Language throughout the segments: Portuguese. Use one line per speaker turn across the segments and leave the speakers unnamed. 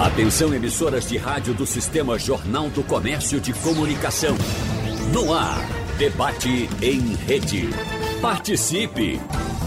Atenção emissoras de rádio do Sistema Jornal do Comércio de Comunicação. No ar, debate em rede. Participe!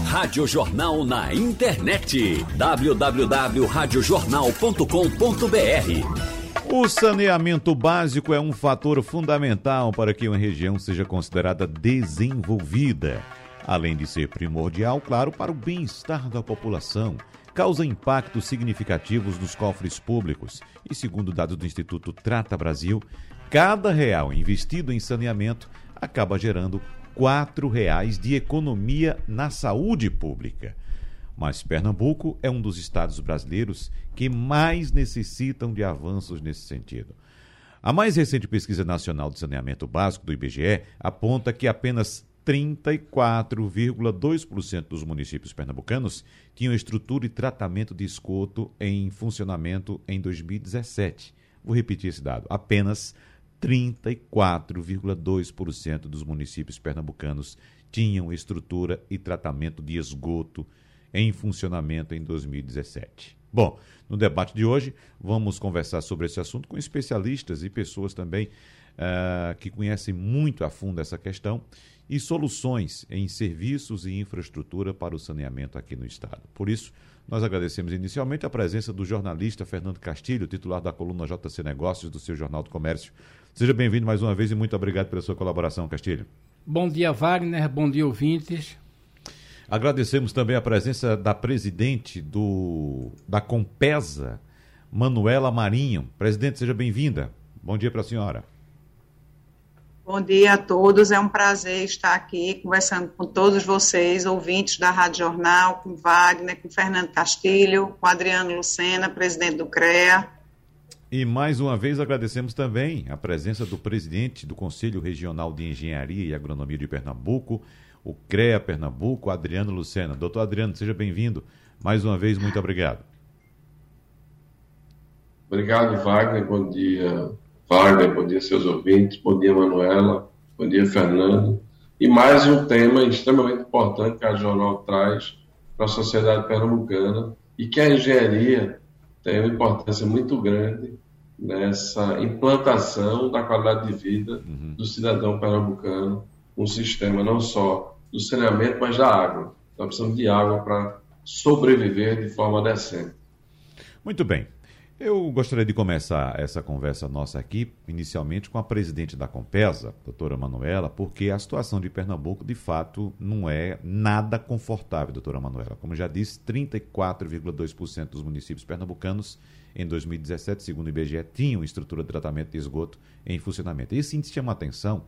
Rádio Jornal na internet. www.radiojornal.com.br
O saneamento básico é um fator fundamental para que uma região seja considerada desenvolvida. Além de ser primordial, claro, para o bem-estar da população causa impactos significativos nos cofres públicos. E segundo dados do Instituto Trata Brasil, cada real investido em saneamento acaba gerando R$ reais de economia na saúde pública. Mas Pernambuco é um dos estados brasileiros que mais necessitam de avanços nesse sentido. A mais recente pesquisa nacional de saneamento básico do IBGE aponta que apenas 34,2% dos municípios pernambucanos tinham estrutura e tratamento de esgoto em funcionamento em 2017. Vou repetir esse dado: apenas 34,2% dos municípios pernambucanos tinham estrutura e tratamento de esgoto em funcionamento em 2017. Bom, no debate de hoje, vamos conversar sobre esse assunto com especialistas e pessoas também uh, que conhecem muito a fundo essa questão e soluções em serviços e infraestrutura para o saneamento aqui no Estado. Por isso, nós agradecemos inicialmente a presença do jornalista Fernando Castilho, titular da coluna JC Negócios do seu Jornal do Comércio. Seja bem-vindo mais uma vez e muito obrigado pela sua colaboração, Castilho.
Bom dia, Wagner. Bom dia, ouvintes.
Agradecemos também a presença da presidente do da Compesa, Manuela Marinho. Presidente, seja bem-vinda. Bom dia para a senhora.
Bom dia a todos, é um prazer estar aqui conversando com todos vocês, ouvintes da Rádio Jornal, com Wagner, com Fernando Castilho, com Adriano Lucena, presidente do CREA.
E mais uma vez agradecemos também a presença do presidente do Conselho Regional de Engenharia e Agronomia de Pernambuco, o CREA Pernambuco, Adriano Lucena. Doutor Adriano, seja bem-vindo. Mais uma vez, muito obrigado.
Obrigado, Wagner. Bom dia, Wagner, bom dia seus ouvintes, bom dia Manuela, bom dia Fernando. E mais um tema extremamente importante que a Jornal traz para a sociedade pernambucana e que a engenharia tem uma importância muito grande nessa implantação da qualidade de vida uhum. do cidadão pernambucano, um sistema não só do saneamento, mas da água. Nós precisamos de água para sobreviver de forma decente.
Muito bem. Eu gostaria de começar essa conversa nossa aqui, inicialmente com a presidente da Compesa, doutora Manuela, porque a situação de Pernambuco, de fato, não é nada confortável, doutora Manuela. Como já disse, 34,2% dos municípios pernambucanos, em 2017, segundo o IBGE, tinham estrutura de tratamento de esgoto em funcionamento. Esse índice chama atenção,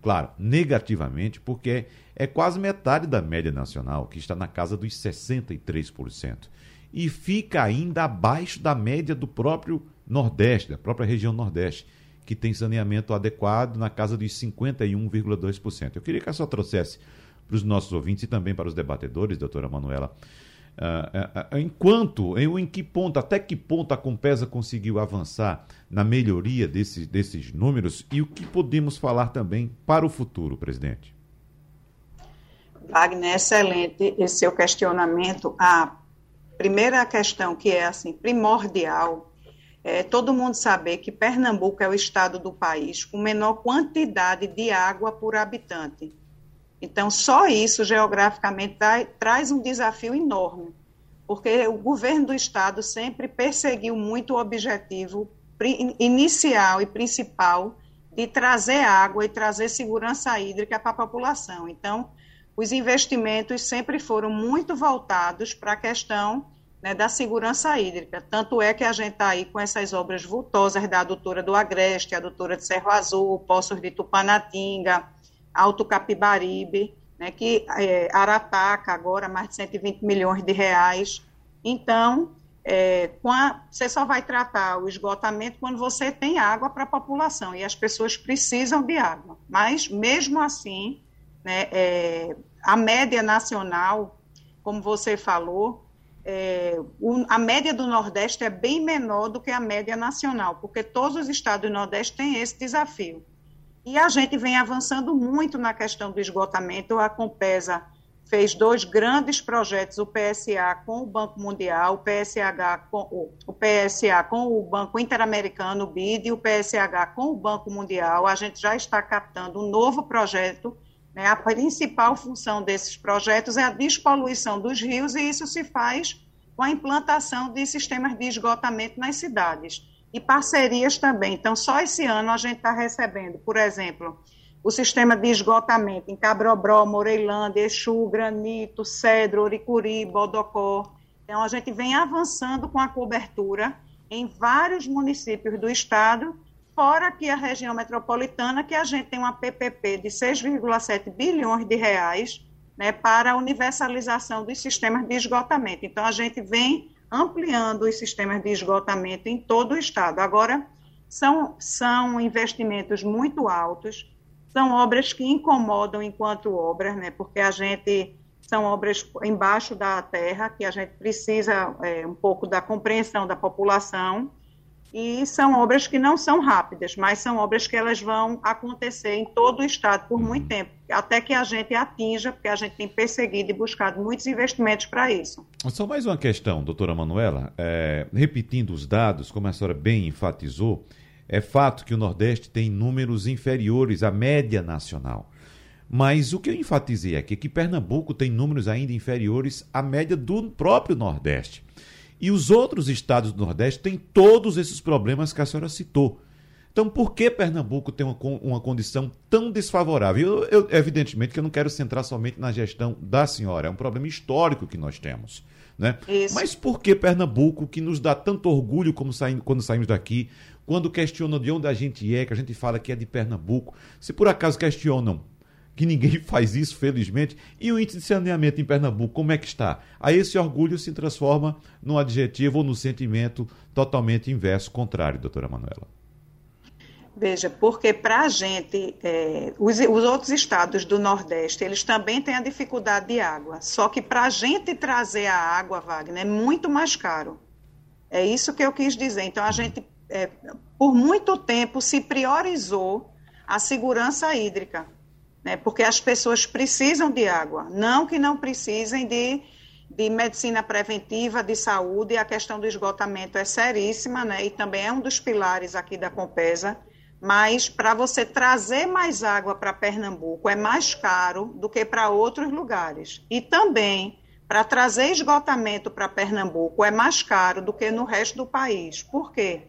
claro, negativamente, porque é quase metade da média nacional, que está na casa dos 63% e fica ainda abaixo da média do próprio Nordeste, da própria região Nordeste, que tem saneamento adequado na casa dos 51,2%. Eu queria que a senhora trouxesse para os nossos ouvintes e também para os debatedores, doutora Manuela, uh, uh, uh, enquanto, em, em que ponto, até que ponto a Compesa conseguiu avançar na melhoria desse, desses números e o que podemos falar também para o futuro, presidente?
Wagner, excelente esse seu questionamento. A primeira questão que é assim primordial é todo mundo saber que Pernambuco é o estado do país com menor quantidade de água por habitante. Então, só isso geograficamente traz um desafio enorme, porque o governo do estado sempre perseguiu muito o objetivo inicial e principal de trazer água e trazer segurança hídrica para a população. Então, os investimentos sempre foram muito voltados para a questão né, da segurança hídrica. Tanto é que a gente está aí com essas obras vultosas da adutora do Agreste, a adutora de Cerro Azul, Poços de Tupanatinga, Alto Capibaribe, né, que é, Arataca agora mais de 120 milhões de reais. Então, é, a, você só vai tratar o esgotamento quando você tem água para a população e as pessoas precisam de água. Mas, mesmo assim, né, é, a média nacional, como você falou, é, o, a média do Nordeste é bem menor do que a média nacional, porque todos os estados do Nordeste têm esse desafio. E a gente vem avançando muito na questão do esgotamento. A Compesa fez dois grandes projetos, o PSA com o Banco Mundial, o PSH com o, PSA com o Banco Interamericano, o BID, e o PSH com o Banco Mundial. A gente já está captando um novo projeto. Né? A principal função desses projetos é a despoluição dos rios, e isso se faz com a implantação de sistemas de esgotamento nas cidades. E parcerias também. Então, só esse ano a gente está recebendo, por exemplo, o sistema de esgotamento em Cabrobró, Moreilândia, Exu, Granito, Cedro, Oricuri, Bodocó. Então, a gente vem avançando com a cobertura em vários municípios do estado, fora aqui a região metropolitana, que a gente tem uma PPP de 6,7 bilhões de reais né, para a universalização dos sistemas de esgotamento. Então, a gente vem ampliando os sistemas de esgotamento em todo o estado. Agora, são, são investimentos muito altos, são obras que incomodam enquanto obras, né? Porque a gente são obras embaixo da terra que a gente precisa é, um pouco da compreensão da população e são obras que não são rápidas, mas são obras que elas vão acontecer em todo o estado por muito uhum. tempo, até que a gente atinja, porque a gente tem perseguido e buscado muitos investimentos para isso.
Só mais uma questão, doutora Manuela, é, repetindo os dados, como a senhora bem enfatizou, é fato que o Nordeste tem números inferiores à média nacional. Mas o que eu enfatizei aqui é que Pernambuco tem números ainda inferiores à média do próprio Nordeste. E os outros estados do Nordeste têm todos esses problemas que a senhora citou. Então, por que Pernambuco tem uma, uma condição tão desfavorável? Eu, eu, evidentemente que eu não quero centrar somente na gestão da senhora, é um problema histórico que nós temos. Né? Mas por que Pernambuco, que nos dá tanto orgulho como saim, quando saímos daqui, quando questionam de onde a gente é, que a gente fala que é de Pernambuco, se por acaso questionam que ninguém faz isso, felizmente, e o índice de saneamento em Pernambuco, como é que está? Aí esse orgulho se transforma num adjetivo ou num sentimento totalmente inverso, contrário, doutora Manuela.
Veja, porque para a gente, é, os, os, outros estados do Nordeste, eles também têm a dificuldade de água. Só que para a gente trazer a água, Wagner, é muito mais caro. É isso que eu quis dizer. Então, a gente é, por muito tempo se priorizou a segurança hídrica, né, porque as pessoas precisam de água, não que não precisem de, de medicina preventiva, de saúde, a questão do esgotamento é seríssima, né, e também é um dos pilares aqui da Compesa, mas para você trazer mais água para Pernambuco é mais caro do que para outros lugares. E também para trazer esgotamento para Pernambuco é mais caro do que no resto do país. Por quê?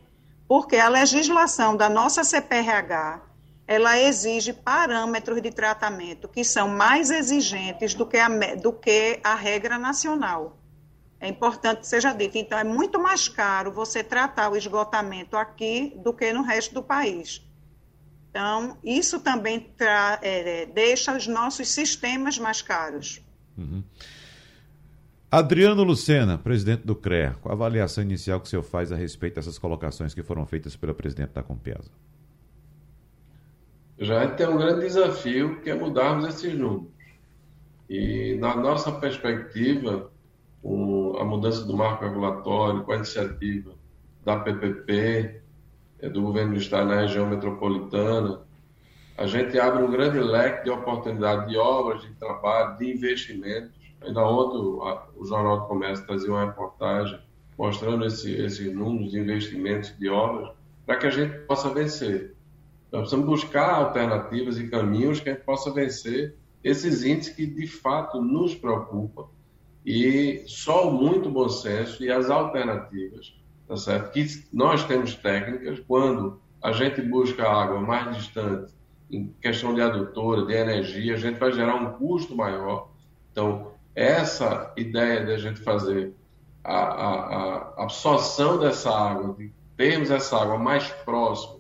porque a legislação da nossa CPRH ela exige parâmetros de tratamento que são mais exigentes do que a, do que a regra nacional. É importante que seja dito. Então, é muito mais caro você tratar o esgotamento aqui do que no resto do país. Então, isso também é, deixa os nossos sistemas mais caros.
Uhum. Adriano Lucena, presidente do CREA, qual a avaliação inicial que o senhor faz a respeito dessas colocações que foram feitas pela presidente da Compesa?
Já tem um grande desafio que é mudarmos esses números. E na nossa perspectiva, com a mudança do marco regulatório, com a iniciativa da PPP, é, do governo do Estado na região metropolitana, a gente abre um grande leque de oportunidade de obras, de trabalho, de investimentos Ainda ontem o, Jornal do Comércio trazia uma reportagem mostrando esse, esses números de investimentos de obras para que a gente possa vencer. Nós precisamos buscar alternativas e caminhos que a gente possa vencer esses índices que de fato nos preocupam. E só o muito bom senso e as alternativas, tá certo? Que nós temos técnicas quando a gente busca água mais distante, em questão de adutora, de energia, a gente vai gerar um custo maior. Então, essa ideia de a gente fazer a, a, a absorção dessa água, de termos essa água mais próxima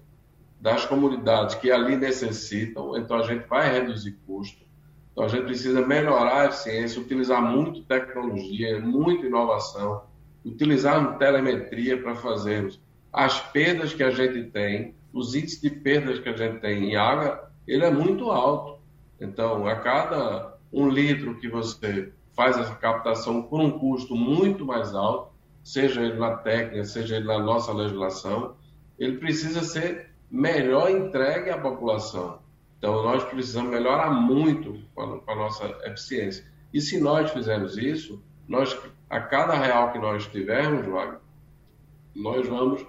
das comunidades que ali necessitam, então a gente vai reduzir custo. Então a gente precisa melhorar a eficiência, utilizar muito tecnologia, muita inovação, utilizar telemetria para fazermos as perdas que a gente tem, os índices de perdas que a gente tem em água, ele é muito alto. Então, a cada um litro que você faz essa captação por um custo muito mais alto, seja ele na técnica, seja ele na nossa legislação, ele precisa ser melhor entregue à população. Então, nós precisamos melhorar muito com a, nossa eficiência. E se nós fizermos isso, nós, a cada real que nós tivermos, nós vamos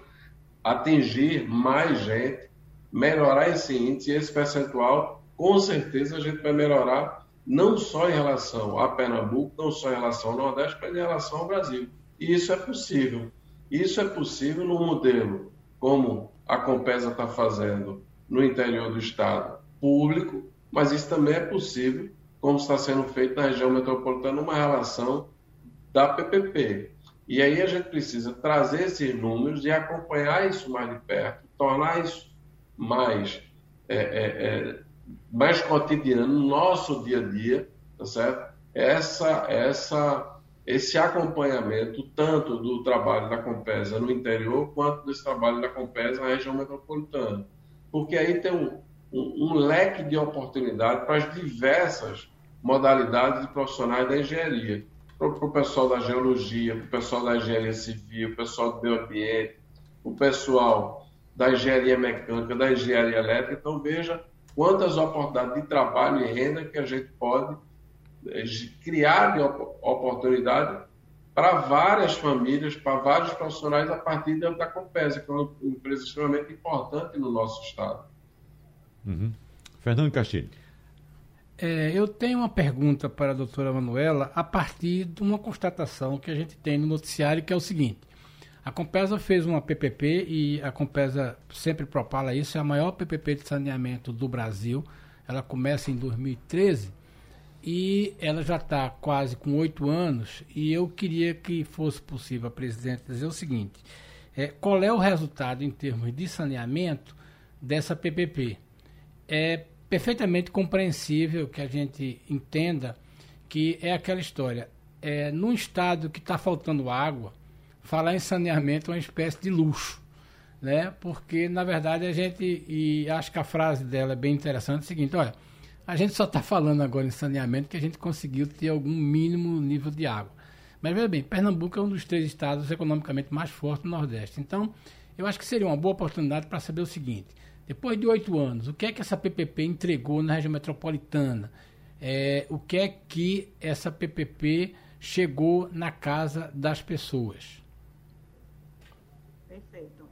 atingir mais gente, melhorar esse índice, esse percentual, com certeza a gente vai melhorar não só em relação a Pernambuco, não só em relação ao Nordeste, mas em relação ao Brasil. E isso é possível. Isso é possível no modelo como a Compesa está fazendo no interior do estado público, mas isso também é possível, como está sendo feito na região metropolitana, uma relação da PPP. E aí a gente precisa trazer esses números e acompanhar isso mais de perto, tornar isso mais, é, é, é, mais cotidiano no nosso dia a dia, tá certo? Essa, essa, esse acompanhamento tanto do trabalho da Compesa no interior quanto desse trabalho da Compesa na região metropolitana. Porque aí tem um, um, um leque de oportunidade para as diversas modalidades de profissionais da engenharia. Para o pessoal da geologia, para o pessoal da engenharia civil, o pessoal do meio ambiente, o pessoal da engenharia mecânica, da engenharia elétrica. Então, veja quantas oportunidades de trabalho e renda que a gente pode eh, criar de oportunidade para várias famílias, para vários profissionais a partir da Compesa, que é uma empresa extremamente importante no nosso estado.
Uhum. Fernando Castilho.
É, eu tenho uma pergunta para a doutora Manuela a partir de uma constatação que a gente tem no noticiário, que é o seguinte. A Compesa fez uma PPP e a Compesa sempre propala isso, é a maior PPP de saneamento do Brasil. Ela começa em 2013 e ela já está quase com oito anos e eu queria que fosse possível a presidente dizer o seguinte, é, qual é o resultado em termos de saneamento dessa PPP? é perfeitamente compreensível que a gente entenda que é aquela história. É, num estado que está faltando água, falar em saneamento é uma espécie de luxo. Né? Porque, na verdade, a gente, e acho que a frase dela é bem interessante, é o seguinte, olha, a gente só está falando agora em saneamento que a gente conseguiu ter algum mínimo nível de água. Mas veja bem, Pernambuco é um dos três estados economicamente mais fortes do Nordeste. Então, eu acho que seria uma boa oportunidade para saber o seguinte: depois de oito anos, o que é que essa PPP entregou na região metropolitana? É, o que é que essa PPP chegou na casa das pessoas?
Perfeito.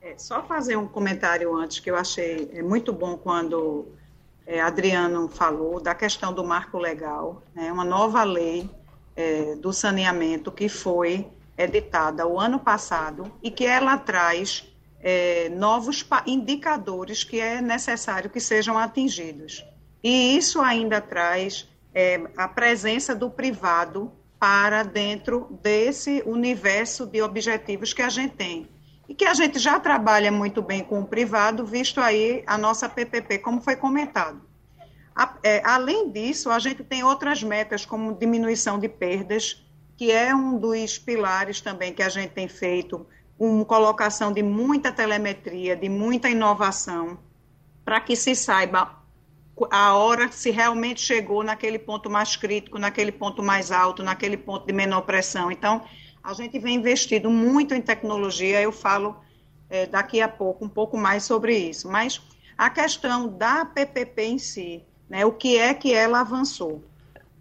É, só fazer um comentário antes que eu achei é, muito bom quando é, Adriano falou da questão do marco legal, né, uma nova lei é, do saneamento que foi editada o ano passado e que ela traz é, novos indicadores que é necessário que sejam atingidos. E isso ainda traz é, a presença do privado para dentro desse universo de objetivos que a gente tem. E que a gente já trabalha muito bem com o privado, visto aí a nossa PPP, como foi comentado. A, é, além disso, a gente tem outras metas, como diminuição de perdas, que é um dos pilares também que a gente tem feito uma colocação de muita telemetria, de muita inovação, para que se saiba a hora se realmente chegou naquele ponto mais crítico, naquele ponto mais alto, naquele ponto de menor pressão. Então, a gente vem investindo muito em tecnologia, eu falo é, daqui a pouco um pouco mais sobre isso. Mas a questão da PPP em si, né, o que é que ela avançou?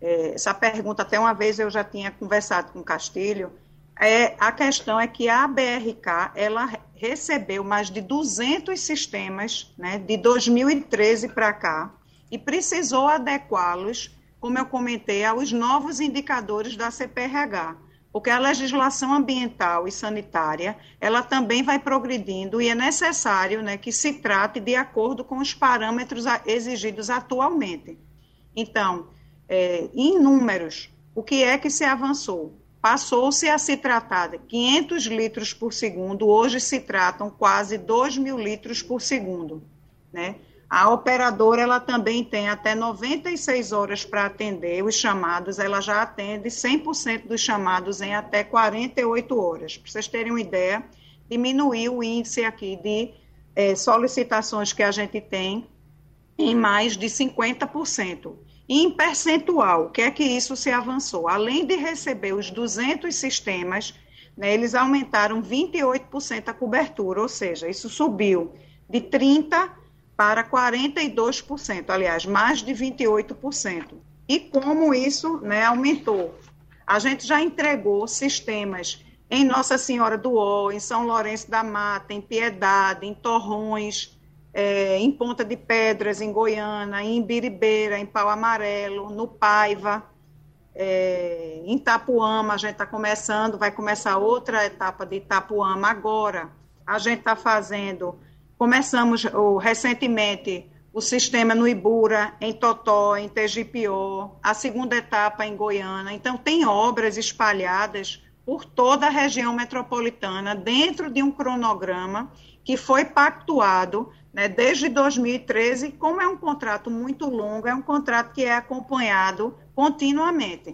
É, essa pergunta, até uma vez eu já tinha conversado com o Castilho, é, a questão é que a BRK ela recebeu mais de 200 sistemas né, de 2013 para cá e precisou adequá-los, como eu comentei, aos novos indicadores da CPRH, porque a legislação ambiental e sanitária ela também vai progredindo e é necessário né, que se trate de acordo com os parâmetros exigidos atualmente. Então, é, em números, o que é que se avançou? passou-se a se tratar de 500 litros por segundo, hoje se tratam quase 2 mil litros por segundo. Né? A operadora ela também tem até 96 horas para atender os chamados, ela já atende 100% dos chamados em até 48 horas. Para vocês terem uma ideia, diminuiu o índice aqui de é, solicitações que a gente tem em mais de 50%. E em percentual, o que é que isso se avançou? Além de receber os 200 sistemas, né, eles aumentaram 28% a cobertura, ou seja, isso subiu de 30% para 42%, aliás, mais de 28%. e como isso né, aumentou. A gente já entregou sistemas em Nossa Senhora do Ó, em São Lourenço da Mata, em Piedade, em Torrões, é, em Ponta de Pedras, em Goiânia, em Biribeira, em Pau Amarelo, no Paiva, é, em Itapuama, a gente está começando, vai começar outra etapa de Itapuama agora. A gente está fazendo, começamos recentemente o sistema no Ibura, em Totó, em Tegipió, a segunda etapa em Goiânia. Então, tem obras espalhadas por toda a região metropolitana, dentro de um cronograma que foi pactuado né, desde 2013. Como é um contrato muito longo, é um contrato que é acompanhado continuamente.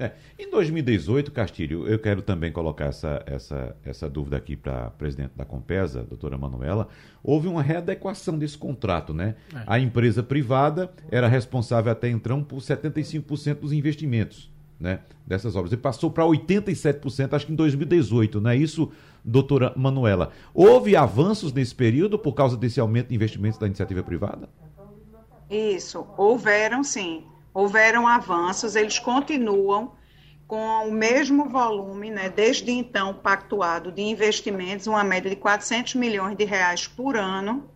É, em 2018, Castilho, eu quero também colocar essa, essa, essa dúvida aqui para a presidente da Compesa, doutora Manuela. Houve uma readequação desse contrato, né? É. A empresa privada era responsável até então por 75% dos investimentos né, dessas obras. E passou para 87%, acho que em 2018, não é isso, doutora Manuela? Houve avanços nesse período por causa desse aumento de investimentos da iniciativa privada?
Isso, houveram sim. Houveram avanços, eles continuam com o mesmo volume, né, desde então pactuado de investimentos, uma média de 400 milhões de reais por ano,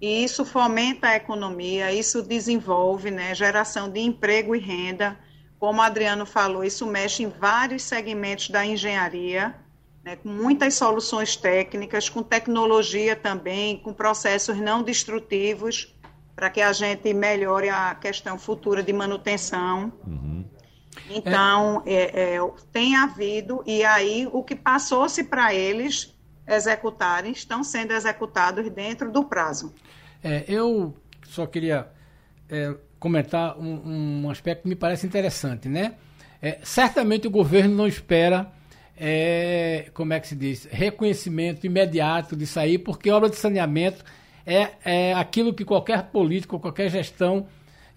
e isso fomenta a economia, isso desenvolve né, geração de emprego e renda, como o Adriano falou, isso mexe em vários segmentos da engenharia, né, com muitas soluções técnicas, com tecnologia também, com processos não destrutivos, para que a gente melhore a questão futura de manutenção. Uhum. Então, é. É, é, tem havido, e aí o que passou-se para eles executarem, estão sendo executados dentro do prazo.
É, eu só queria é, comentar um, um, aspecto que me parece interessante, né? É, certamente o governo não espera, é, como é que se diz, reconhecimento imediato disso aí, porque obra de saneamento é, é aquilo que qualquer político, qualquer gestão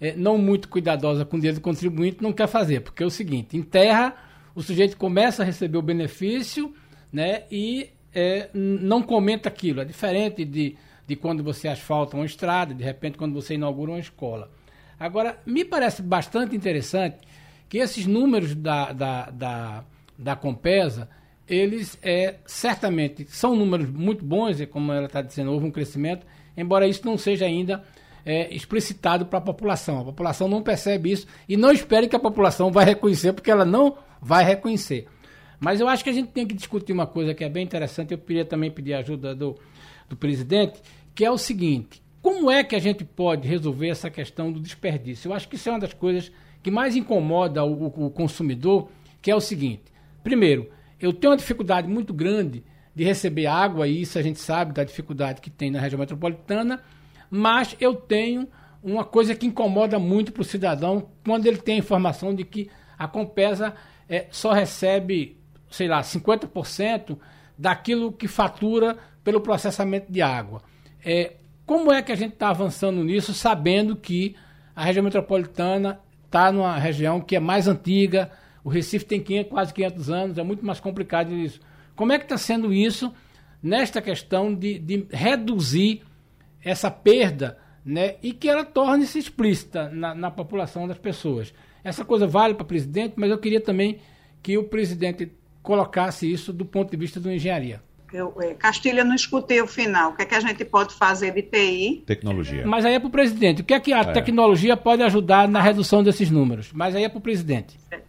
é, não muito cuidadosa com o dinheiro do contribuinte não quer fazer, porque é o seguinte, em terra o sujeito começa a receber o benefício, né, e é, não comenta aquilo, é diferente de, de quando você asfalta uma estrada, de repente quando você inaugura uma escola. Agora, me parece bastante interessante que esses números da, da, da, da Compesa, eles é, certamente são números muito bons, e como ela está dizendo, houve um crescimento, embora isso não seja ainda é, explicitado para a população. A população não percebe isso e não espere que a população vai reconhecer, porque ela não vai reconhecer. Mas eu acho que a gente tem que discutir uma coisa que é bem interessante, eu queria também pedir a ajuda do, do presidente, que é o seguinte: como é que a gente pode resolver essa questão do desperdício? Eu acho que isso é uma das coisas que mais incomoda o, o consumidor, que é o seguinte: primeiro, eu tenho uma dificuldade muito grande de receber água, e isso a gente sabe da dificuldade que tem na região metropolitana, mas eu tenho uma coisa que incomoda muito para o cidadão quando ele tem a informação de que a Compesa é, só recebe, sei lá, 50% daquilo que fatura pelo processamento de água. É, como é que a gente está avançando nisso, sabendo que a região metropolitana está numa região que é mais antiga, o Recife tem 500, quase 500 anos, é muito mais complicado isso. Como é que está sendo isso nesta questão de, de, reduzir essa perda né, e que ela torne-se explícita na, na população das pessoas? Essa coisa vale para o presidente, mas eu queria também que o presidente colocasse isso do ponto de vista da engenharia.
Eu, é, Castilha, não escutei o final. O que é que a gente pode fazer de TI?
Tecnologia.
Mas aí é para o presidente. O que é que a é. tecnologia pode ajudar na redução desses números? Mas aí é para o presidente. É.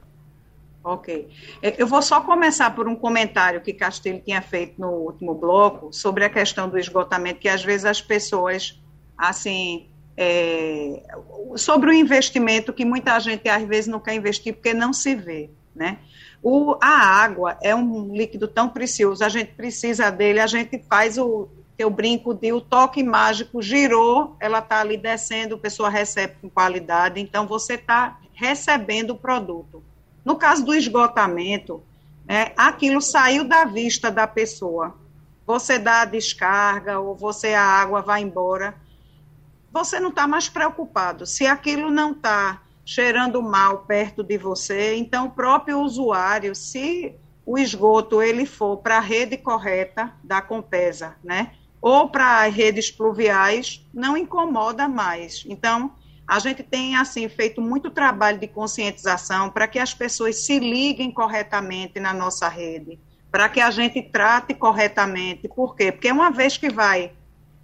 Ok. É, eu vou só começar por um comentário que Castilho tinha feito no último bloco sobre a questão do esgotamento, que às vezes as pessoas, assim, é, sobre o investimento que muita gente às vezes não quer investir porque não se vê, né? O, a água é um líquido tão precioso, a gente precisa dele, a gente faz o eu brinco de o toque mágico girou, ela está ali descendo, a pessoa recebe com qualidade, então você está recebendo o produto. No caso do esgotamento, é, aquilo saiu da vista da pessoa. Você dá a descarga ou você a água vai embora. Você não está mais preocupado. Se aquilo não está cheirando mal perto de você. Então, o próprio usuário, se o esgoto ele for para a rede correta da Compesa, né, ou para as redes pluviais, não incomoda mais. Então, a gente tem assim feito muito trabalho de conscientização para que as pessoas se liguem corretamente na nossa rede, para que a gente trate corretamente. Por quê? Porque uma vez que vai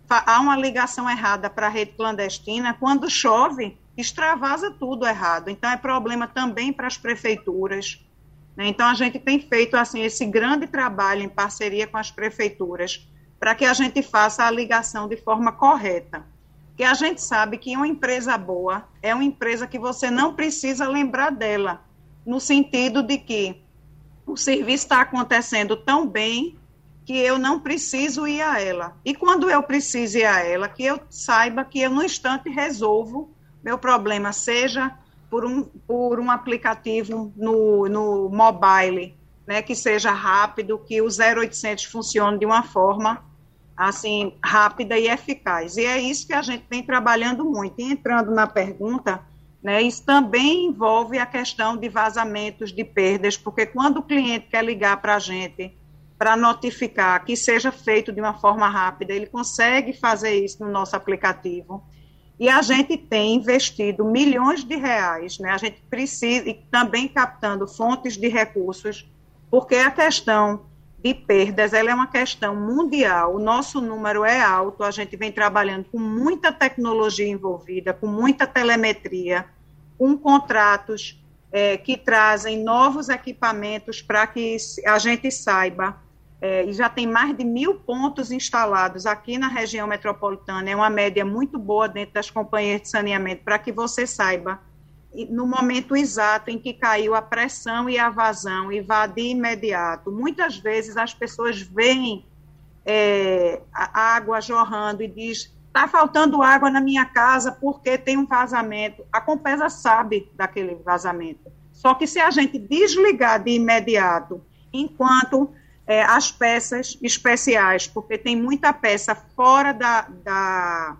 há uma ligação errada para a rede clandestina, quando chove, extravasa tudo errado. Então é problema também para as prefeituras. Né? Então a gente tem feito assim esse grande trabalho em parceria com as prefeituras para que a gente faça a ligação de forma correta. Que a gente sabe que uma empresa boa é uma empresa que você não precisa lembrar dela, no sentido de que o serviço está acontecendo tão bem que eu não preciso ir a ela. E quando eu preciso ir a ela, que eu saiba que eu, no instante, resolvo meu problema, seja por um, por um aplicativo no, no mobile, né, que seja rápido, que o 0800 funcione de uma forma assim rápida e eficaz. E é isso que a gente vem trabalhando muito. E entrando na pergunta, né, isso também envolve a questão de vazamentos, de perdas, porque quando o cliente quer ligar para a gente para notificar que seja feito de uma forma rápida, ele consegue fazer isso no nosso aplicativo. E a gente tem investido milhões de reais, né? A gente precisa, e também captando fontes de recursos, porque a questão de perdas, ela é uma questão mundial, o nosso número é alto, a gente vem trabalhando com muita tecnologia envolvida, com muita telemetria, com contratos é, que trazem novos equipamentos para que a gente saiba. É, e já tem mais de mil pontos instalados aqui na região metropolitana, é uma média muito boa dentro das companhias de saneamento, para que você saiba no momento exato em que caiu a pressão e a vazão e vá de imediato. Muitas vezes as pessoas veem é, a água jorrando e diz está faltando água na minha casa porque tem um vazamento. A Compesa sabe daquele vazamento. Só que se a gente desligar de imediato, enquanto é, as peças especiais, porque tem muita peça fora da, da,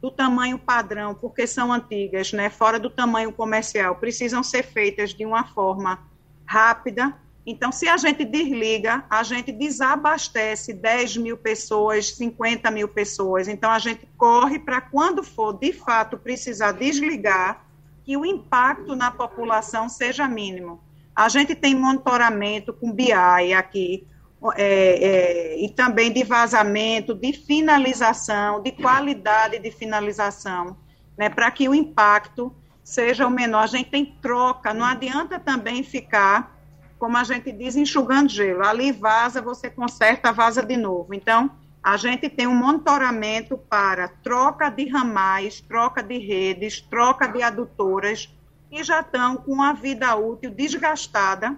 do tamanho padrão, porque são antigas, né, fora do tamanho comercial, precisam ser feitas de uma forma rápida. Então, se a gente desliga, a gente desabastece 10 mil pessoas, 50 mil pessoas. Então, a gente corre para, quando for de fato precisar desligar, que o impacto na população seja mínimo. A gente tem monitoramento com BI aqui, é, é, e também de vazamento, de finalização, de qualidade de finalização, né, para que o impacto seja o menor. A gente tem troca, não adianta também ficar, como a gente diz, enxugando gelo. Ali vaza, você conserta, vaza de novo. Então, a gente tem um monitoramento para troca de ramais, troca de redes, troca de adutoras, que já estão com a vida útil desgastada,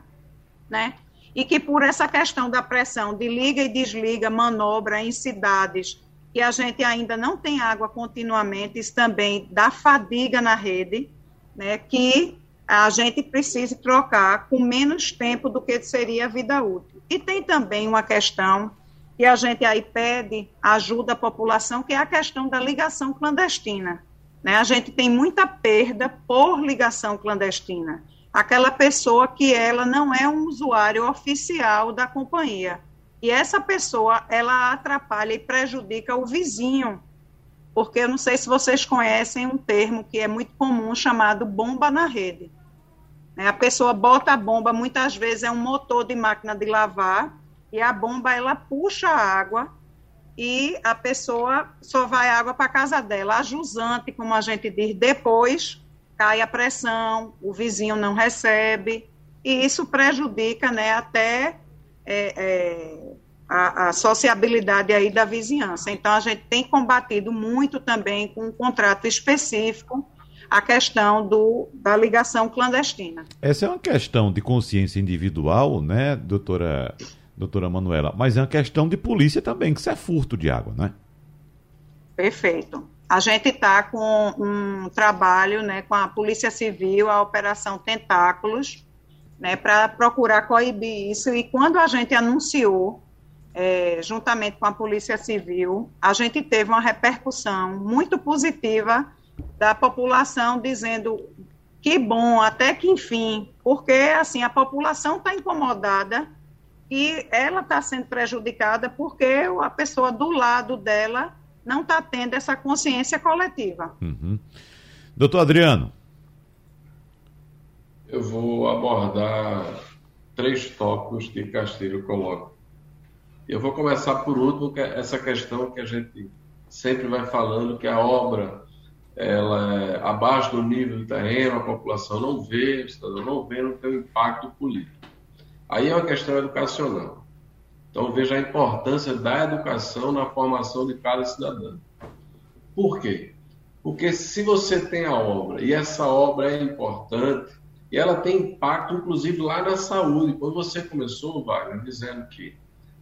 né? E que por essa questão da pressão de liga e desliga, manobra em cidades que a gente ainda não tem água continuamente, isso também dá fadiga na rede, né, que a gente precisa trocar com menos tempo do que seria a vida útil. E tem também uma questão que a gente aí pede ajuda à população, que é a questão da ligação clandestina. Né? A gente tem muita perda por ligação clandestina aquela pessoa que ela não é um usuário oficial da companhia. E essa pessoa, ela atrapalha e prejudica o vizinho. Porque eu não sei se vocês conhecem um termo que é muito comum chamado bomba na rede. Né, a pessoa bota a bomba, muitas vezes é um motor de máquina de lavar, e a bomba ela puxa a água e a pessoa só vai água para casa dela, a jusante, como a gente diz, depois cai a pressão, o vizinho não recebe, e isso prejudica né, até é, é, a, a, sociabilidade aí da vizinhança. Então, a gente tem combatido muito também com um contrato específico a questão do, da ligação clandestina.
Essa é uma questão de consciência individual, né, doutora, doutora Manuela, mas é uma questão de polícia também, que isso é furto de água, né?
Perfeito. A gente está com um trabalho né, com a Polícia Civil, a Operação Tentáculos, né, para procurar coibir isso. E quando a gente anunciou, é, juntamente com a Polícia Civil, a gente teve uma repercussão muito positiva da população dizendo que bom, até que enfim, porque assim a população está incomodada e ela está sendo prejudicada porque a pessoa do lado dela não está tendo essa consciência coletiva.
Uhum. Doutor Adriano.
Eu vou abordar três tópicos que Castilho coloca. Eu vou começar por último, que é essa questão que a gente sempre vai falando, que a obra ela é abaixo do nível do terreno, a população não vê, o cidadão não vê, não tem um impacto político. Aí é uma questão educacional. Então veja a importância da educação na formação de cada cidadão. Por quê? Porque se você tem a obra e essa obra é importante, e ela tem impacto inclusive lá na saúde. Quando você começou, Wagner, dizendo que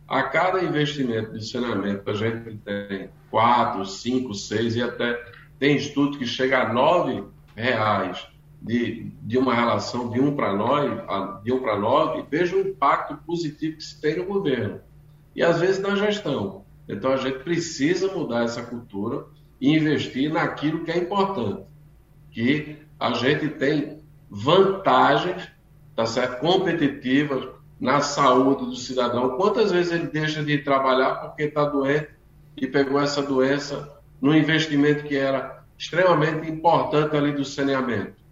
a cada investimento de saneamento a gente tem 4, 5, 6 e até tem estudo que chega a 9 reais de, de uma relação de 1 para 9, de 1 para 9, veja o impacto positivo que se tem no governo. E às vezes na gestão. Então a gente precisa mudar essa cultura e investir naquilo que é importante. Que a gente tem vantagens, tá certo? Competitivas na saúde do cidadão. Quantas vezes ele deixa de trabalhar porque está doente e pegou essa doença no investimento que era extremamente importante ali do saneamento?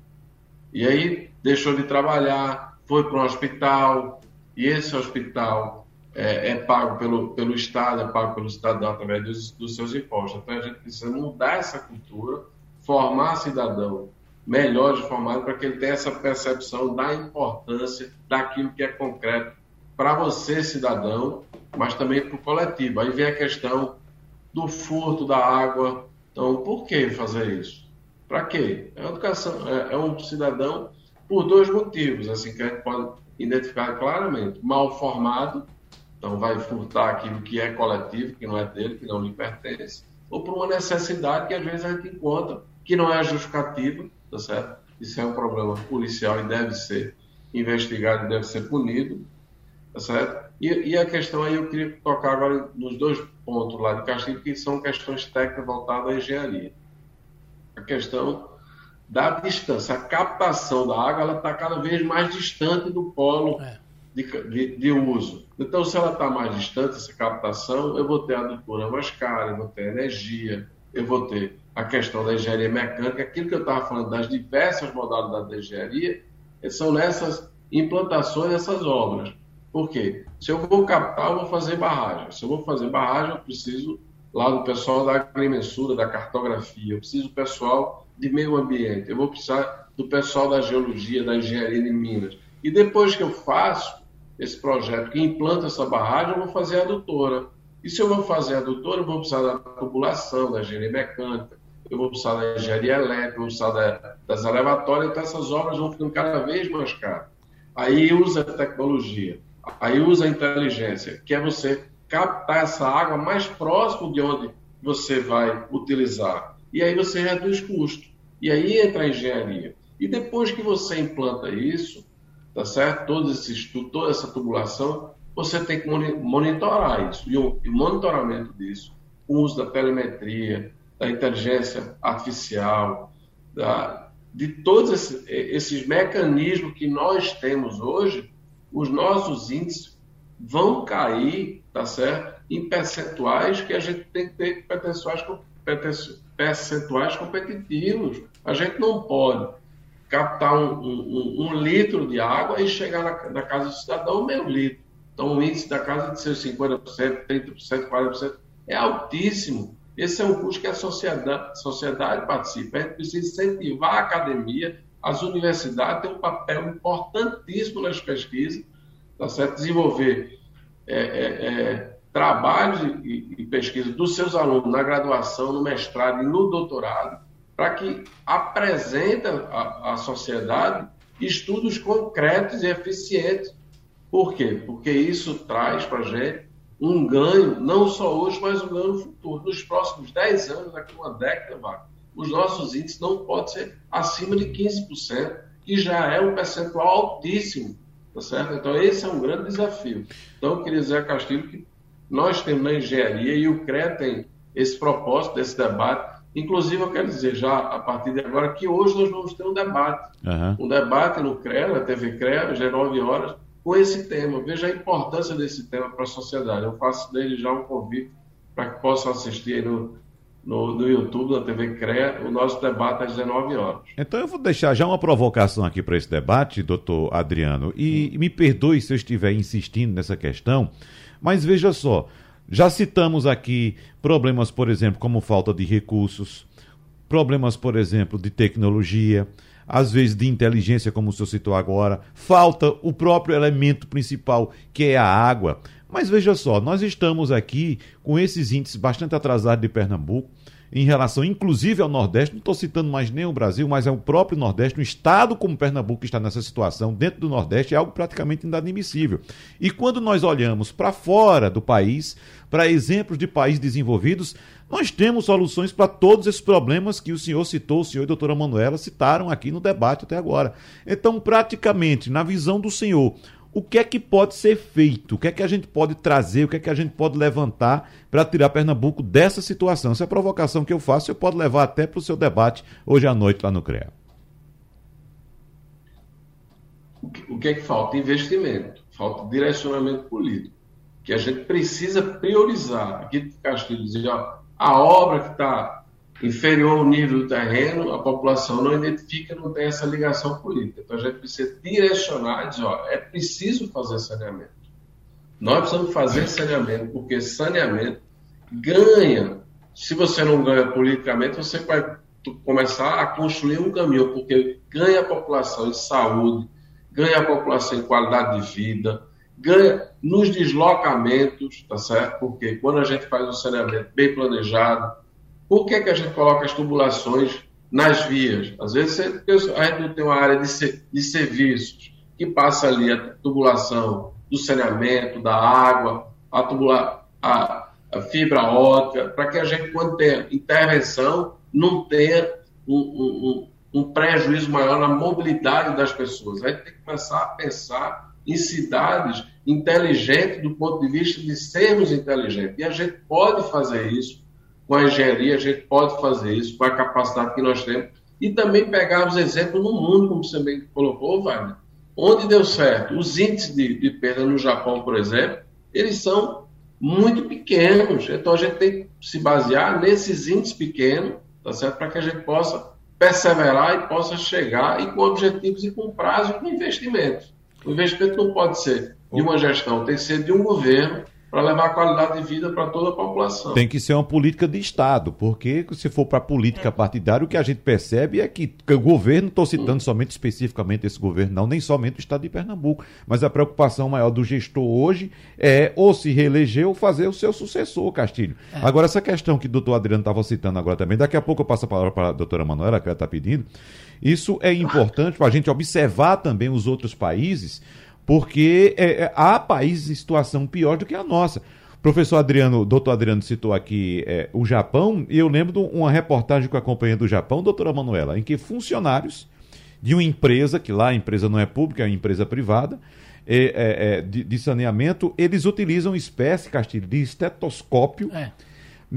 E aí deixou de trabalhar, foi para um hospital, e esse hospital é, é, pago pelo, pelo Estado, é pago pelo cidadão através dos, dos seus impostos. Então a gente precisa mudar essa cultura, formar cidadão melhor formado para que ele tenha essa percepção da importância daquilo que é concreto para você, cidadão, mas também para o coletivo. Aí vem a questão do furto da água. Então, por que fazer isso? Para quê? É, educação, é, é um cidadão por dois motivos, assim que a gente pode identificar claramente. Mal formado, então vai furtar aquilo que é coletivo, que não é dele, que não lhe pertence, ou por uma necessidade que às vezes a gente encontra, que não é justificativa, tá certo? Isso é um problema policial e deve ser investigado deve ser punido, tá certo? E, e, a questão aí eu queria tocar agora nos dois pontos lá de Castilho, que são questões técnicas voltadas à engenharia. A questão da distância, a captação da água, ela está cada vez mais distante do polo é. de, de, de, uso. Então, se ela está mais distante, essa captação, eu vou ter a adutora mais cara, eu vou ter energia, eu vou ter a questão da engenharia mecânica, aquilo que eu estava falando das diversas modalidades da engenharia, são nessas implantações dessas obras. Por quê? Se eu vou captar, eu vou fazer barragem. Se eu vou fazer barragem, eu preciso lá do pessoal da agrimensura, da cartografia, eu preciso do pessoal de meio ambiente, eu vou precisar do pessoal da geologia, da engenharia de minas. E depois que eu faço esse projeto, que implanta essa barragem, eu vou fazer a adutora. E se eu vou fazer a adutora, eu vou precisar da tubulação, da engenharia mecânica, eu vou precisar da engenharia elétrica, eu vou precisar da, das elevatórias, então essas obras vão ficando cada vez mais caras. Aí usa a tecnologia, aí usa a inteligência, que é você captar essa água mais próximo de onde você vai utilizar. E aí você reduz custo. E aí entra a engenharia. E depois que você implanta isso, tá certo? Todo esse estudo, toda essa tubulação, você tem que monitorar isso. E o, e o monitoramento disso, o uso da telemetria, da inteligência artificial, da, de todos esses, esses mecanismos que nós temos hoje, os nossos índices vão cair, tá certo? Em percentuais que a gente tem que ter percentuais, percentuais competitivos. A gente não pode captar um, um, um litro de água e chegar na, na, casa do cidadão meio litro. Então o índice da casa de ser 50%, 30%, 40% é altíssimo. Esse é um custo que a sociedade, sociedade participa. A gente precisa incentivar a academia, as universidades têm um papel importantíssimo nas pesquisas, tá certo? desenvolver é, é, é, trabalhos e, e pesquisa dos seus alunos na graduação, no mestrado e no doutorado, para que apresentem à sociedade estudos concretos e eficientes. Por quê? Porque isso traz para a gente um ganho, não só hoje, mas um ganho no futuro. Nos próximos 10 anos, daqui uma década, os nossos índices não podem ser acima de 15%, que já é um percentual altíssimo, tá certo? Então, esse é um grande desafio. Então, eu queria dizer a Castilho que nós temos na engenharia e o CREA tem esse propósito desse debate. Inclusive, eu quero dizer já, a partir de agora, que hoje nós vamos ter um debate. Uhum. Um debate no CREA, na TV CREA, já 9 horas, com esse tema. Veja a importância desse tema para a sociedade. Eu faço desde já um convite para que possam assistir no, no, no YouTube, na TV CREA, o nosso debate às 19 horas.
Então eu vou deixar já uma provocação aqui para esse debate, doutor Adriano, e me perdoe se eu estiver insistindo nessa questão, mas veja só, já citamos aqui problemas, por exemplo, como falta de recursos, problemas, por exemplo, de tecnologia, às vezes de inteligência, como o senhor citou agora, falta o próprio elemento principal, que é a água. Mas veja só, nós estamos aqui com esses índices bastante atrasados de Pernambuco, em relação inclusive ao Nordeste, não estou citando mais nem o Brasil, mas é o próprio Nordeste, um estado como Pernambuco que está nessa situação, dentro do Nordeste, é algo praticamente inadmissível. E quando nós olhamos para fora do país, para exemplos de países desenvolvidos, nós temos soluções para todos esses problemas que o senhor citou, o senhor e a doutora Manuela citaram aqui no debate até agora. Então, praticamente, na visão do senhor, o que é que pode ser feito? O que é que a gente pode trazer? O que é que a gente pode levantar para tirar Pernambuco dessa situação? Essa é a provocação que eu faço, eu pode levar até para o seu debate hoje à noite lá no CREA.
O que é que falta? Investimento, falta direcionamento político, que a gente precisa priorizar. Aqui Castilho dizia, a obra que está inferior ao nível do terreno, a população não identifica, não tem essa ligação política. Então a gente precisa direcionar e dizer, ó, é preciso fazer saneamento. Nós precisamos fazer saneamento, porque saneamento ganha. Se você não ganha politicamente, você vai começar a construir um caminho, porque ganha a população em saúde, ganha a população em qualidade de vida, ganha nos deslocamentos, tá certo? Porque quando a gente faz um saneamento bem planejado, por que, que a gente coloca as tubulações nas vias? Às vezes a gente não tem uma área de, de serviços que passa ali a tubulação do saneamento, da água, a, tubula, a, a fibra ótica, para que a gente, quando tenha intervenção, não tenha um, um, um, prejuízo maior na mobilidade das pessoas. A gente tem que começar a pensar em cidades inteligentes do ponto de vista de sermos inteligentes. E a gente pode fazer isso com a engenharia, a gente pode fazer isso com a capacidade que nós temos e também pegar os exemplos no mundo, como você bem colocou, Wagner, onde deu certo. Os índices de, de perda no Japão, por exemplo, eles são muito pequenos. Então a gente tem que se basear nesses índices pequenos, tá certo? Para que a gente possa perseverar e possa chegar e com objetivos e com prazo e com. O investimento não pode ser de uma gestão, tem que ser de um governo para levar qualidade de vida para toda a população.
Tem que ser uma política de Estado, porque se for para a política partidária, o que a gente percebe é que o governo, estou citando somente especificamente esse governo, não nem somente o Estado de Pernambuco, mas a preocupação maior do gestor hoje é ou se reeleger ou fazer o seu sucessor, Castilho. É. Agora, essa questão que o doutor Adriano estava citando agora também, daqui a pouco eu passo a palavra para a doutora Manuela, que ela está pedindo, isso é importante para a gente observar também os outros países, porque é, é, há países em situação pior do que a nossa. O professor Adriano, doutor Adriano citou aqui é, o Japão, e eu lembro de uma reportagem que eu acompanhei do Japão, doutora Manuela, em que funcionários de uma empresa, que lá a empresa não é pública, é uma empresa privada, é, é, é de, de, saneamento, eles utilizam espécie, Castilho, de estetoscópio é.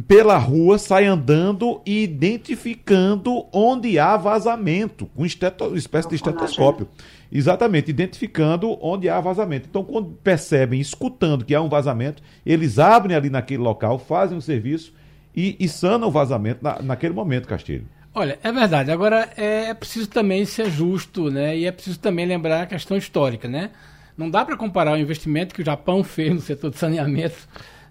Pela rua, sai andando e identificando onde há vazamento, com esteto, espécie de estetoscópio. Exatamente, identificando onde há vazamento. Então, quando percebem, escutando que há um vazamento, eles abrem ali naquele local, fazem o serviço e, e sanam o vazamento na, naquele momento, Castilho.
Olha, é verdade. Agora, é preciso também ser justo, né? E é preciso também lembrar a questão histórica, né? Não dá para comparar o investimento que o Japão fez no setor de saneamento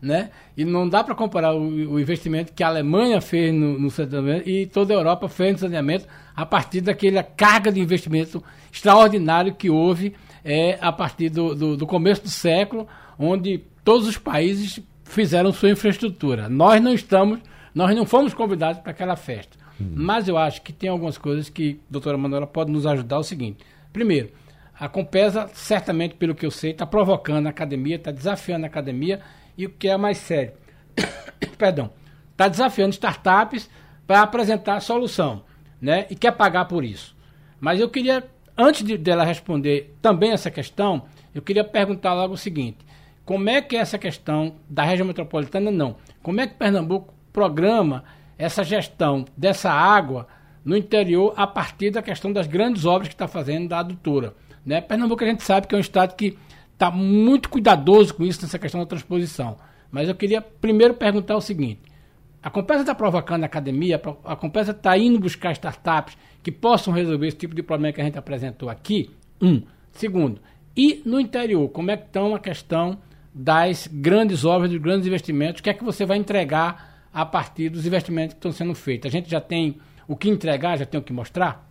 né? E não dá para comparar o, o, investimento que a Alemanha fez no, no saneamento e toda a Europa fez no saneamento a partir daquela carga de investimento extraordinário que houve é, a partir do, do, do começo do século, onde todos os países fizeram sua infraestrutura. Nós não estamos, nós não fomos convidados para aquela festa. Hum. Mas eu acho que tem algumas coisas que a doutora Manuela pode nos ajudar. O seguinte: primeiro, a Compesa, certamente, pelo que eu sei, está provocando a academia, está desafiando a academia e o que é mais sério, perdão, está desafiando startups para apresentar solução, né? E quer pagar por isso. Mas eu queria, antes de, dela responder também essa questão, eu queria perguntar logo o seguinte: como é que é essa questão da região metropolitana não? Como é que Pernambuco programa essa gestão dessa água no interior a partir da questão das grandes obras que está fazendo da adutora? Né? Pernambuco a gente sabe que é um estado que está muito cuidadoso com isso, nessa questão da transposição. Mas eu queria primeiro perguntar o seguinte: A Compesa está provocando a academia, a Compesa está indo buscar startups que possam resolver esse tipo de problema que a gente apresentou aqui. Um. Segundo, e no interior, como é que estão a questão das grandes obras, dos grandes investimentos? O que é que você vai entregar a partir dos investimentos que estão sendo feitos? A gente já tem o que entregar, já tem o que mostrar?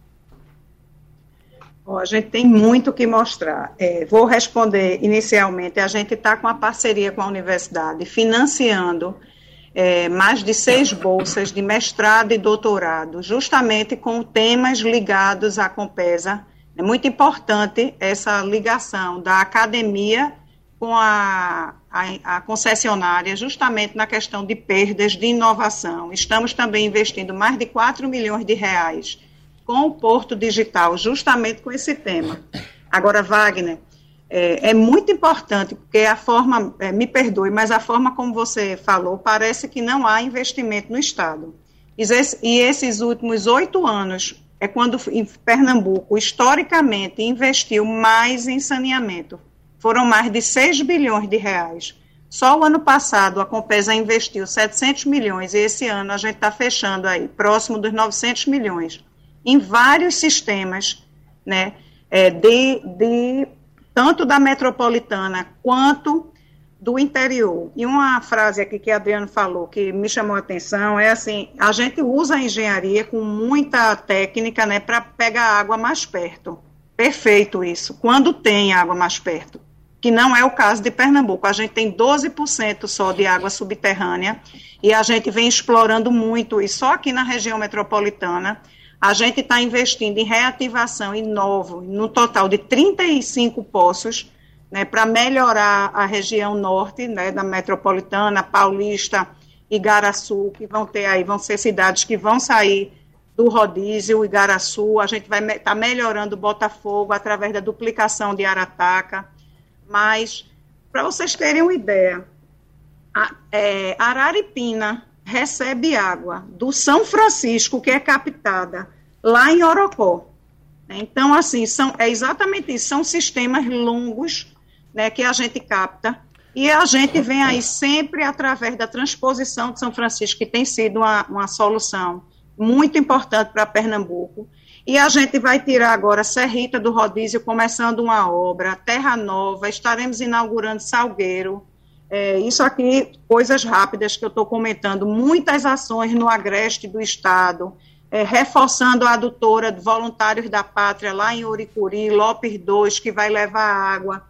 A gente tem muito que mostrar. É, vou responder inicialmente. A gente está com a parceria com a universidade, financiando é, mais de seis bolsas de mestrado e doutorado, justamente com temas ligados à Compesa é muito importante essa ligação da academia com a, a, a, concessionária, justamente na questão de perdas de inovação. Estamos também investindo mais de 4 milhões de reais com o Porto Digital, justamente com esse tema. Agora, Wagner, é, é muito importante, porque a forma, é, me perdoe, mas a forma como você falou, parece que não há investimento no Estado. E esses últimos oito anos, é quando Pernambuco, historicamente, investiu mais em saneamento. Foram mais de 6 bilhões de reais. Só o ano passado a Compesa investiu 700 milhões e esse ano a gente está fechando aí, próximo dos 900 milhões, em vários sistemas, né, é, de, de tanto da metropolitana quanto do interior. E uma frase aqui que Adriano falou que me chamou a atenção é assim: a gente usa a engenharia com muita técnica, né, para pegar água mais perto. Perfeito isso. Quando tem água mais perto, que não é o caso de Pernambuco. A gente tem 12% só de água subterrânea e a gente vem explorando muito e só aqui na região metropolitana a gente está investindo em reativação em novo, no total de 35 poços né, para melhorar a região norte, né, da metropolitana, paulista, Igaraçu, que vão ter aí, vão ser cidades que vão sair do rodízio, Igaraçu, a gente vai estar tá melhorando Botafogo através da duplicação de Arataca, mas, para vocês terem uma ideia, a, é, Araripina recebe água do São Francisco, que é captada lá em Orocó. Então, assim, são, é exatamente isso, são sistemas longos né, que a gente capta. E a gente vem aí sempre através da transposição de São Francisco, que tem sido uma, uma solução muito importante para Pernambuco. E a gente vai tirar agora Serrita do Rodízio, começando uma obra, Terra Nova, estaremos inaugurando Salgueiro. É, isso aqui, coisas rápidas que eu estou comentando, muitas ações no agreste do Estado, é, reforçando a adutora de Voluntários da Pátria lá em Uricuri, Lopes 2, que vai levar água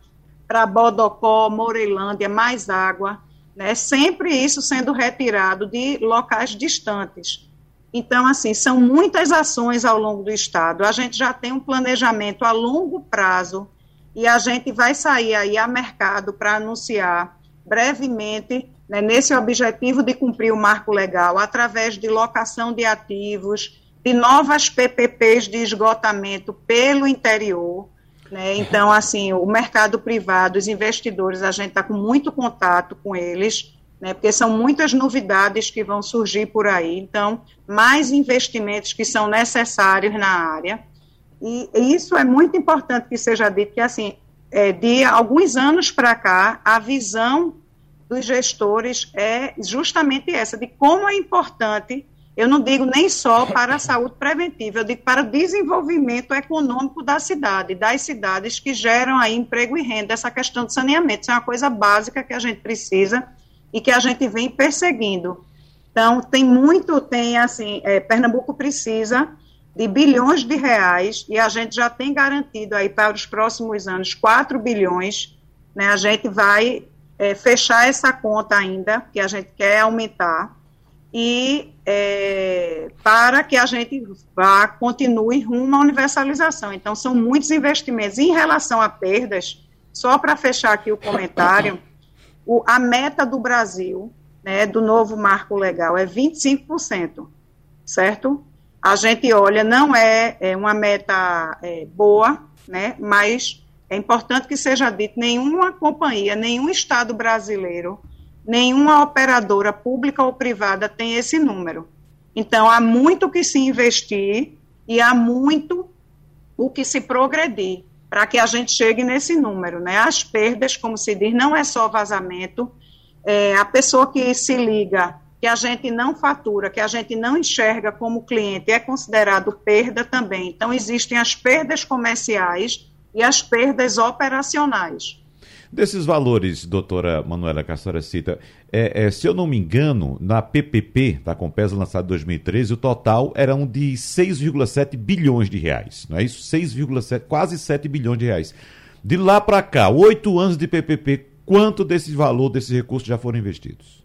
para Bodocó, Morelândia, mais água, né? sempre isso sendo retirado de locais distantes. Então, assim, são muitas ações ao longo do Estado. A gente já tem um planejamento a longo prazo e a gente vai sair aí a mercado para anunciar brevemente, né, nesse objetivo de cumprir o marco legal, através de locação de ativos, de novas PPPs de esgotamento pelo interior, né? Então, assim, o mercado privado, os investidores, a gente está com muito contato com eles, né? porque são muitas novidades que vão surgir por aí. Então, mais investimentos que são necessários na área. E isso é muito importante que seja dito, que, assim, é, de alguns anos para cá, a visão dos gestores é justamente essa, de como é importante eu não digo nem só para a saúde preventiva, eu digo para o desenvolvimento econômico da cidade, das cidades que geram aí emprego e renda, essa questão de saneamento. Isso é uma coisa básica que a gente precisa e que a gente vem perseguindo. Então, tem muito, tem assim, é, Pernambuco precisa de bilhões de reais e a gente já tem garantido aí para os próximos anos 4 bilhões, né, a gente vai é, fechar essa conta ainda, que a gente quer aumentar, e é, para que a gente vá, continue rumo à universalização. Então, são muitos investimentos. Em relação a perdas, só para fechar aqui o comentário, o, a meta do Brasil, né, do novo marco legal, é 25%, certo? A gente olha, não é, é uma meta é, boa, né, mas é importante que seja dito, nenhuma companhia, nenhum Estado brasileiro nenhuma operadora pública ou privada tem esse número. Então, há muito que se investir e há muito o que se progredir para que a gente chegue nesse número. Né? As perdas, como se diz, não é só vazamento. É, a pessoa que se liga, que a gente não fatura, que a gente não enxerga como cliente, é considerado perda também. Então, existem as perdas comerciais e as perdas operacionais.
Desses valores, doutora Manuela Cassora cita, é, é, se eu não me engano, na PPP da Compesa lançada em 2013, o total era um de 6,7 bilhões de reais, não é isso? 6,7, quase 7 bilhões de reais. De lá para cá, oito anos de PPP, quanto desse valor, desses recursos já foram investidos?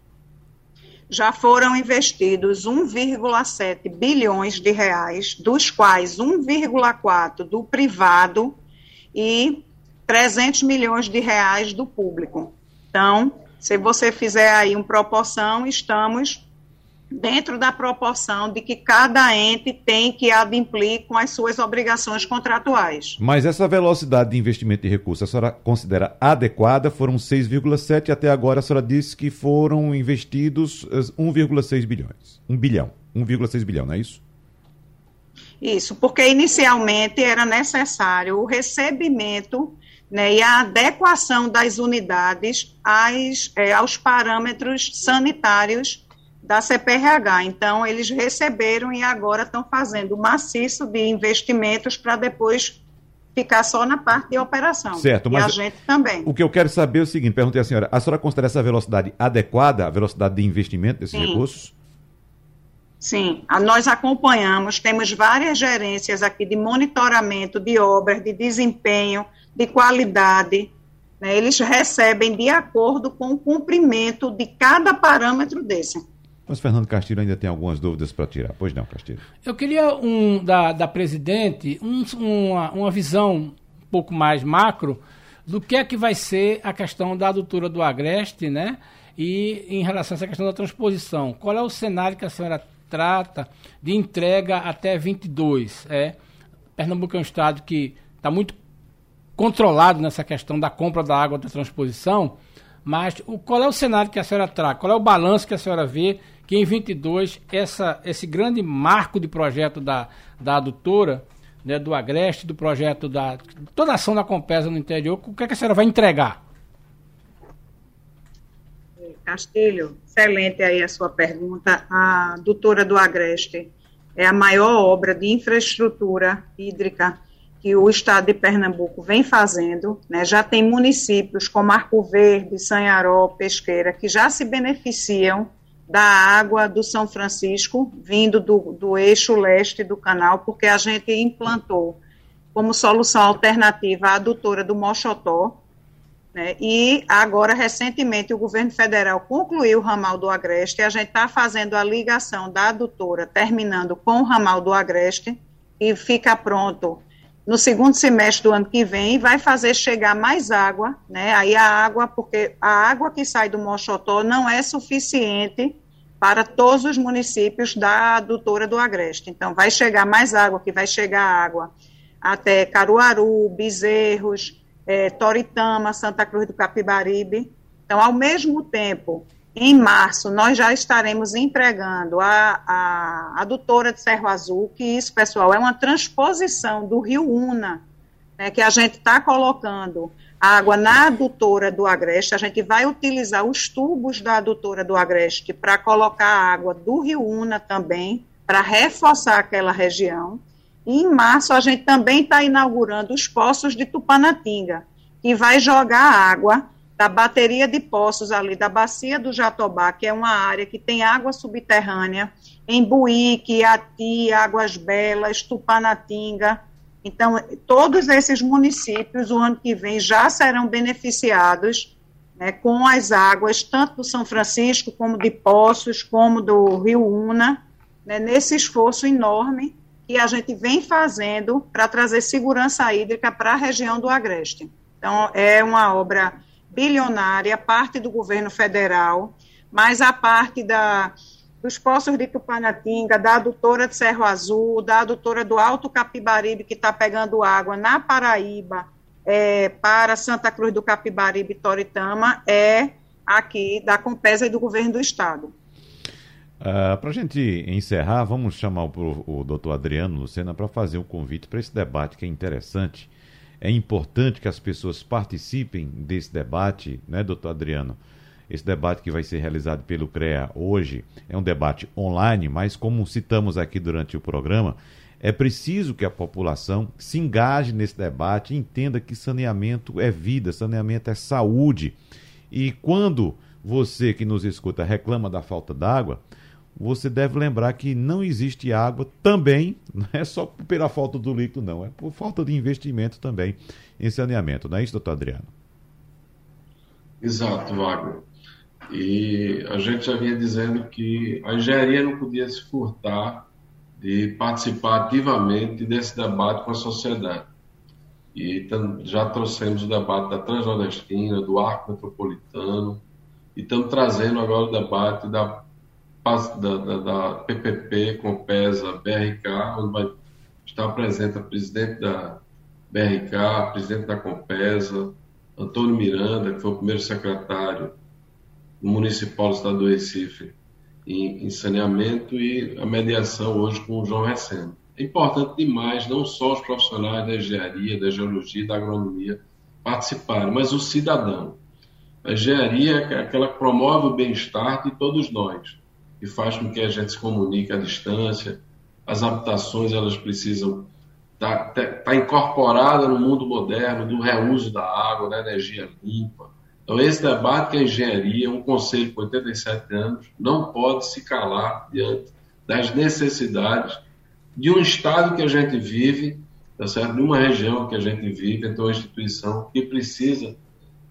Já foram investidos 1,7 bilhões de reais, dos quais 1,4 do privado e 300 milhões de reais do público. Então, se você fizer aí uma proporção, estamos dentro da proporção de que cada ente tem que adimplir com as suas obrigações contratuais.
Mas essa velocidade de investimento de recursos, a senhora considera adequada? Foram 6,7 até agora a senhora disse que foram investidos 1,6 bilhões. 1 bilhão. 1,6 bilhão, não é isso?
Isso, porque inicialmente era necessário o recebimento né, e a adequação das unidades às, é, aos parâmetros sanitários da CPRH. Então, eles receberam e agora estão fazendo maciço de investimentos para depois ficar só na parte de operação.
Certo,
e
mas
a gente também.
O que eu quero saber é o seguinte, perguntei à senhora, a senhora considera essa velocidade adequada, a velocidade de investimento desses
Sim.
recursos?
Sim, a, nós acompanhamos, temos várias gerências aqui de monitoramento de obras, de desempenho, de qualidade. Né, eles recebem de acordo com o cumprimento de cada parâmetro desse.
Mas Fernando Castilho ainda tem algumas dúvidas para tirar. Pois não, Castilho.
Eu queria um, da, da presidente um, uma, uma visão um pouco mais macro do que é que vai ser a questão da adutora do Agreste, né? E em relação a essa questão da transposição. Qual é o cenário que a senhora trata de entrega até 22? É, Pernambuco é um estado que está muito controlado nessa questão da compra da água da transposição, mas o, qual é o cenário que a senhora traz? Qual é o balanço que a senhora vê que em 22 essa, esse grande marco de projeto da, da adutora, né, do Agreste, do projeto da toda a ação da Compesa no interior, o que, é que a senhora vai entregar?
Castilho, excelente aí a sua pergunta. A adutora do Agreste é a maior obra de infraestrutura hídrica que o estado de Pernambuco vem fazendo, né, já tem municípios como Arco Verde, Sanharó, Pesqueira, que já se beneficiam da água do São Francisco, vindo do, do eixo leste do canal, porque a gente implantou como solução alternativa a adutora do Mochotó, né, e agora, recentemente, o governo federal concluiu o ramal do Agreste, e a gente está fazendo a ligação da adutora, terminando com o ramal do Agreste, e fica pronto no segundo semestre do ano que vem, vai fazer chegar mais água, né? Aí a água, porque a água que sai do Mochotó não é suficiente para todos os municípios da adutora do Agreste. Então, vai chegar mais água, que vai chegar água até Caruaru, Bezerros, é, Toritama, Santa Cruz do Capibaribe. Então, ao mesmo tempo, em março, nós já estaremos entregando a, a, adutora de Cerro Azul, que isso, pessoal, é uma transposição do Rio Una, né, que a gente está colocando água na adutora do Agreste, a gente vai utilizar os tubos da adutora do Agreste para colocar água do Rio Una também, para reforçar aquela região. E em março a gente também está inaugurando os poços de Tupanatinga, que vai jogar água da bateria de poços ali da bacia do Jatobá, que é uma área que tem água subterrânea, em Buíque, Ati, Águas Belas, Tupanatinga. Então, todos esses municípios, o ano que vem, já serão beneficiados né, com as águas, tanto do São Francisco, como de Poços, como do Rio Una, né, nesse esforço enorme que a gente vem fazendo para trazer segurança hídrica para a região do Agreste. Então, é uma obra bilionária, parte do governo federal, mas a parte da, dos poços de Tupanatinga, da adutora de Cerro Azul, da adutora do Alto Capibaribe, que está pegando água na Paraíba, é, para Santa Cruz do Capibaribe e Toritama, é aqui da Compesa e do governo do Estado.
Uh, para a gente encerrar, vamos chamar o, o doutor Adriano Lucena para fazer um convite para esse debate que é interessante. É importante que as pessoas participem desse debate, né, doutor Adriano? Esse debate que vai ser realizado pelo CREA hoje é um debate online, mas como citamos aqui durante o programa, é preciso que a população se engaje nesse debate, entenda que saneamento é vida, saneamento é saúde. E quando você que nos escuta reclama da falta d'água, você deve lembrar que não existe água também, não é só pela falta do líquido, não, é por falta de investimento também em saneamento, não é isso, doutor Adriano?
Exato, Wagner. E a gente já vinha dizendo que a engenharia não podia se furtar de participar ativamente desse debate com a sociedade. E já trouxemos o debate da Transnordestina, do Arco Metropolitano, e estamos trazendo agora o debate da, da, da, da PPP, Compesa, BRK, onde vai estar presente a presidente da BRK, presidente da Compesa, Antônio Miranda, que foi o primeiro secretário municipal do estado do Recife em, em saneamento, e a mediação hoje com o João Receno. É importante demais não só os profissionais da engenharia, da geologia, da agronomia participarem, mas o cidadão. A engenharia é aquela que promove o bem-estar de todos nós e faz com que a gente se comunique à distância. As habitações elas precisam estar tá, tá, tá incorporada no mundo moderno do reuso da água, da energia limpa. Então esse debate que a engenharia, um conselho com 87 anos, não pode se calar diante das necessidades de um estado que a gente vive, tá certo? de uma região que a gente vive, então uma instituição que precisa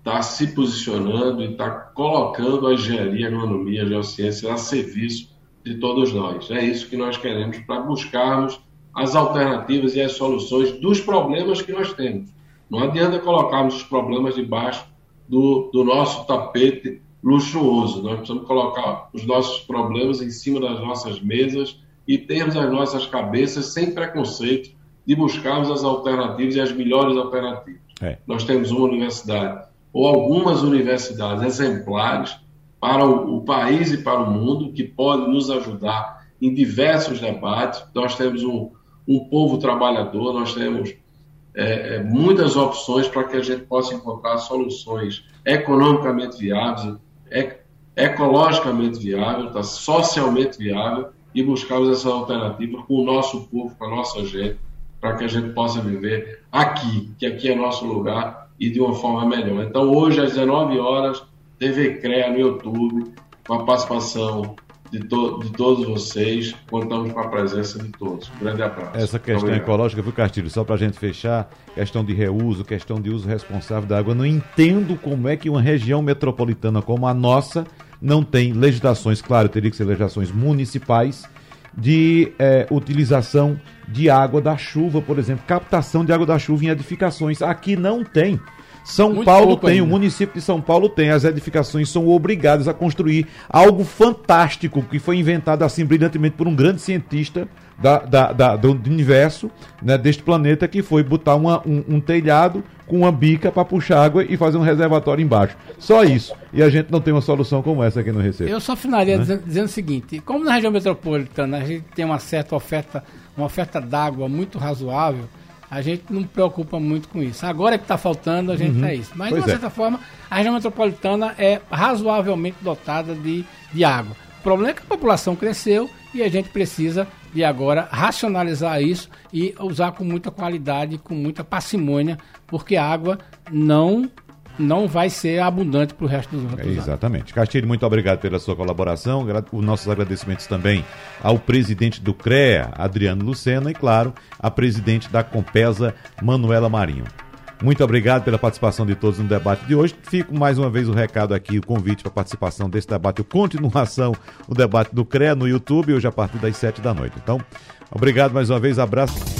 está se posicionando e está colocando a engenharia, a agronomia, a geociência a serviço de todos nós. É isso que nós queremos para buscarmos as alternativas e as soluções dos problemas que nós temos. Não adianta colocarmos os problemas debaixo do, do nosso tapete luxuoso. Nós precisamos colocar os nossos problemas em cima das nossas mesas e termos as nossas cabeças sem preconceito de buscarmos as alternativas e as melhores alternativas. É. Nós temos uma universidade ou algumas universidades exemplares para o, o, país e para o mundo que podem nos ajudar em diversos debates. Nós temos um, um povo trabalhador, nós temos é, é muitas opções para que a gente possa encontrar soluções economicamente viáveis, ec ecologicamente viáveis, tá, socialmente viáveis e buscarmos essa alternativa com o nosso povo, com a nossa gente, para que a gente possa viver aqui, que aqui é nosso lugar e de uma forma melhor. Então, hoje, às 19 horas, TV CREA no YouTube, com a participação de, to de todos vocês, contamos com a presença de todos. Um grande abraço.
Essa questão ecológica, viu, Castilho? Só para a gente fechar, questão de reuso, questão de uso responsável da água. Não entendo como é que uma região metropolitana como a nossa não tem legislações, claro, teria que ser legislações municipais, de é, utilização de água da chuva, por exemplo, captação de água da chuva em edificações. Aqui não tem. São Muito Paulo tem, ainda. o município de São Paulo tem, as edificações são obrigadas a construir algo fantástico que foi inventado assim brilhantemente por um grande cientista da, da, da do universo, né, deste planeta, que foi botar uma, um, um telhado com uma bica para puxar água e fazer um reservatório embaixo. Só isso. E a gente não tem uma solução como essa aqui no Recife.
Eu só finalizaria né? dizendo, dizendo, o seguinte: como na região metropolitana a gente tem uma certa oferta, uma oferta d'água muito razoável, a gente não preocupa muito com isso. Agora que está faltando, a gente uhum. é isso. Mas, pois de uma é. certa forma, a região metropolitana é razoavelmente dotada de, de água. O problema é que a população cresceu e a gente precisa de agora racionalizar isso e usar com muita qualidade, com muita parcimônia, porque a água não não vai ser abundante para o resto dos anos.
É, exatamente. Castilho, muito obrigado pela sua colaboração. Os nossos agradecimentos também ao presidente do CREA, Adriano Lucena, e, claro, à presidente da Compesa, Manuela Marinho. Muito obrigado pela participação de todos no debate de hoje. Fico mais uma vez o recado aqui, o convite para participação desse debate, a continuação, o debate do CREA no YouTube, hoje a partir das sete da noite. Então, obrigado mais uma vez, abraço.